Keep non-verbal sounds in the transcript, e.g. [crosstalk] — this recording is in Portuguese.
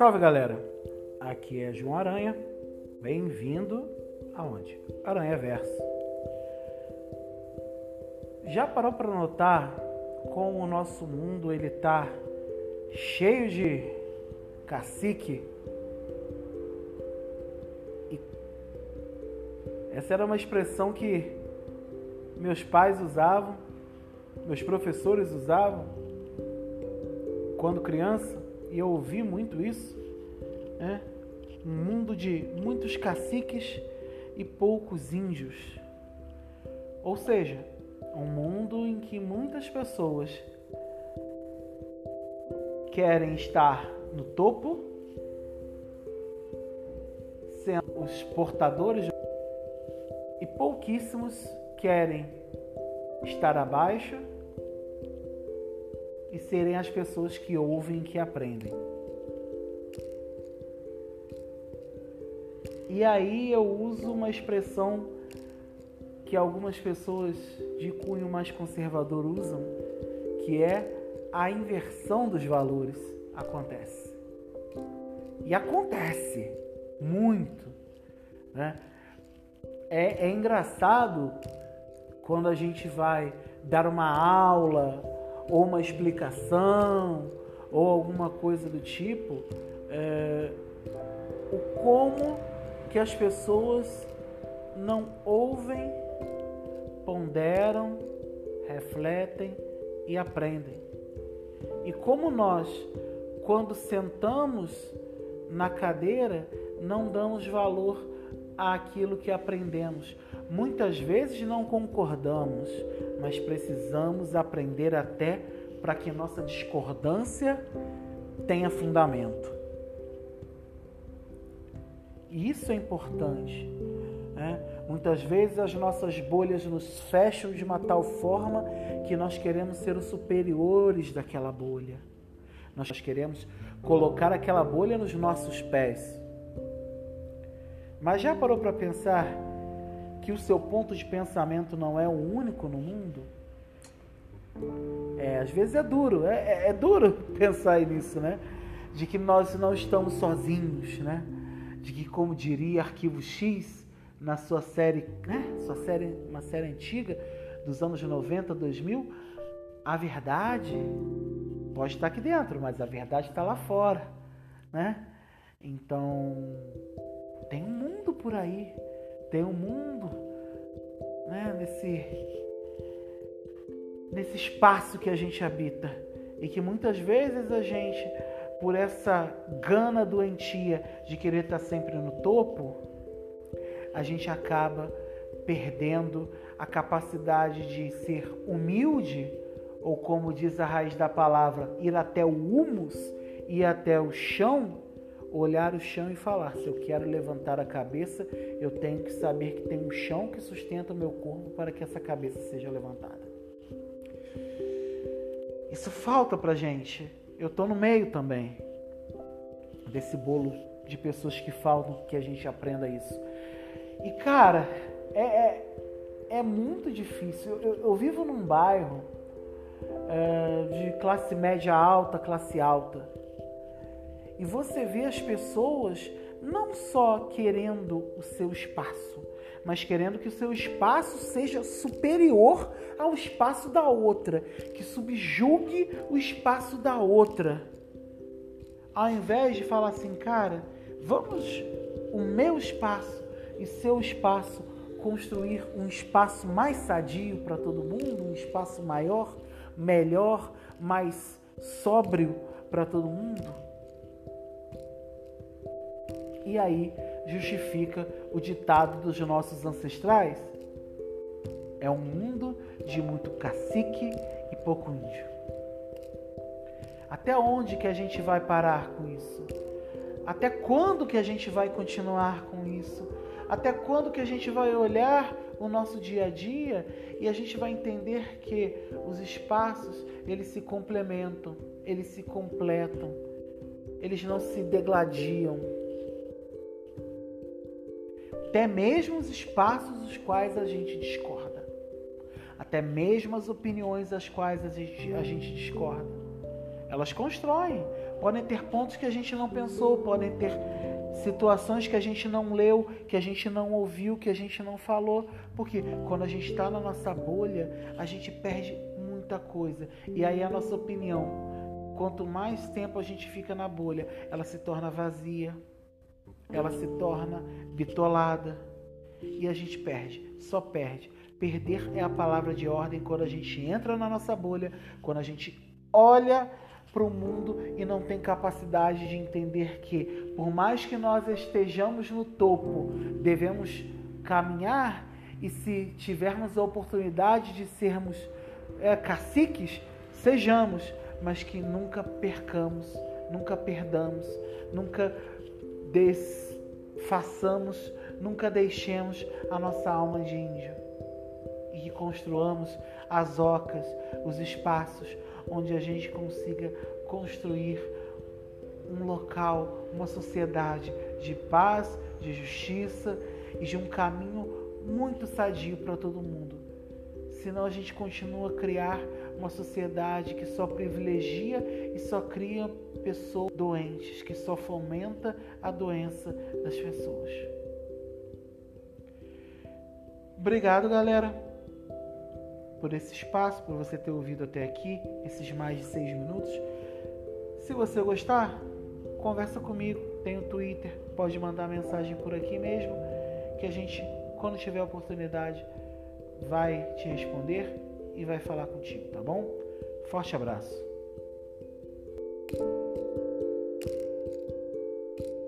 Salve galera, aqui é João Aranha, bem-vindo aonde? Aranha Verso. Já parou para notar como o nosso mundo ele tá cheio de cacique? E essa era uma expressão que meus pais usavam, meus professores usavam quando criança, e eu ouvi muito isso, né? Um mundo de muitos caciques e poucos índios. Ou seja, um mundo em que muitas pessoas querem estar no topo, sendo os portadores, e pouquíssimos querem estar abaixo e serem as pessoas que ouvem e que aprendem. E aí eu uso uma expressão que algumas pessoas de cunho mais conservador usam, que é a inversão dos valores acontece. E acontece muito. Né? É, é engraçado quando a gente vai dar uma aula ou uma explicação ou alguma coisa do tipo, é, o como que as pessoas não ouvem, ponderam, refletem e aprendem. E como nós, quando sentamos na cadeira, não damos valor àquilo que aprendemos. Muitas vezes não concordamos, mas precisamos aprender até para que nossa discordância tenha fundamento. E isso é importante. Né? Muitas vezes as nossas bolhas nos fecham de uma tal forma que nós queremos ser os superiores daquela bolha. Nós queremos colocar aquela bolha nos nossos pés. Mas já parou para pensar que o seu ponto de pensamento não é o único no mundo? É, às vezes é duro, é, é, é duro [laughs] pensar nisso, né? De que nós não estamos sozinhos, né? De que, como diria Arquivo X, na sua série, né? Sua série, uma série antiga dos anos 90, 2000, a verdade pode estar aqui dentro, mas a verdade está lá fora, né? Então, tem um mundo por aí, tem um mundo né, nesse, nesse espaço que a gente habita. E que muitas vezes a gente, por essa gana doentia de querer estar sempre no topo, a gente acaba perdendo a capacidade de ser humilde, ou como diz a raiz da palavra, ir até o humus, ir até o chão olhar o chão e falar: se eu quero levantar a cabeça, eu tenho que saber que tem um chão que sustenta o meu corpo para que essa cabeça seja levantada. Isso falta pra gente. Eu tô no meio também desse bolo de pessoas que faltam que a gente aprenda isso. E cara, é, é, é muito difícil. Eu, eu, vivo num bairro é, de classe média alta, classe alta. E você vê as pessoas não só querendo o seu espaço, mas querendo que o seu espaço seja superior ao espaço da outra, que subjugue o espaço da outra. Ao invés de falar assim, cara, vamos o meu espaço e seu espaço construir um espaço mais sadio para todo mundo, um espaço maior, melhor, mais sóbrio para todo mundo. E aí justifica o ditado dos nossos ancestrais? É um mundo de muito cacique e pouco índio. Até onde que a gente vai parar com isso? Até quando que a gente vai continuar com isso? Até quando que a gente vai olhar o nosso dia a dia e a gente vai entender que os espaços, eles se complementam, eles se completam, eles não se degladiam até mesmo os espaços os quais a gente discorda, até mesmo as opiniões das quais a gente, a gente discorda. Elas constroem. Podem ter pontos que a gente não pensou, podem ter situações que a gente não leu, que a gente não ouviu, que a gente não falou. Porque quando a gente está na nossa bolha, a gente perde muita coisa. E aí a nossa opinião, quanto mais tempo a gente fica na bolha, ela se torna vazia, ela se torna bitolada. E a gente perde, só perde. Perder é a palavra de ordem quando a gente entra na nossa bolha, quando a gente olha para o mundo e não tem capacidade de entender que, por mais que nós estejamos no topo, devemos caminhar e se tivermos a oportunidade de sermos é, caciques, sejamos, mas que nunca percamos, nunca perdamos, nunca desfaçamos, nunca deixemos a nossa alma de índio e que construamos as ocas, os espaços onde a gente consiga construir um local, uma sociedade de paz, de justiça e de um caminho muito sadio para todo mundo. Senão a gente continua a criar uma sociedade que só privilegia e só cria pessoas doentes, que só fomenta a doença das pessoas. Obrigado, galera por esse espaço, por você ter ouvido até aqui, esses mais de seis minutos. Se você gostar, conversa comigo, tem o Twitter, pode mandar mensagem por aqui mesmo, que a gente, quando tiver oportunidade, vai te responder e vai falar contigo, tá bom? Forte abraço.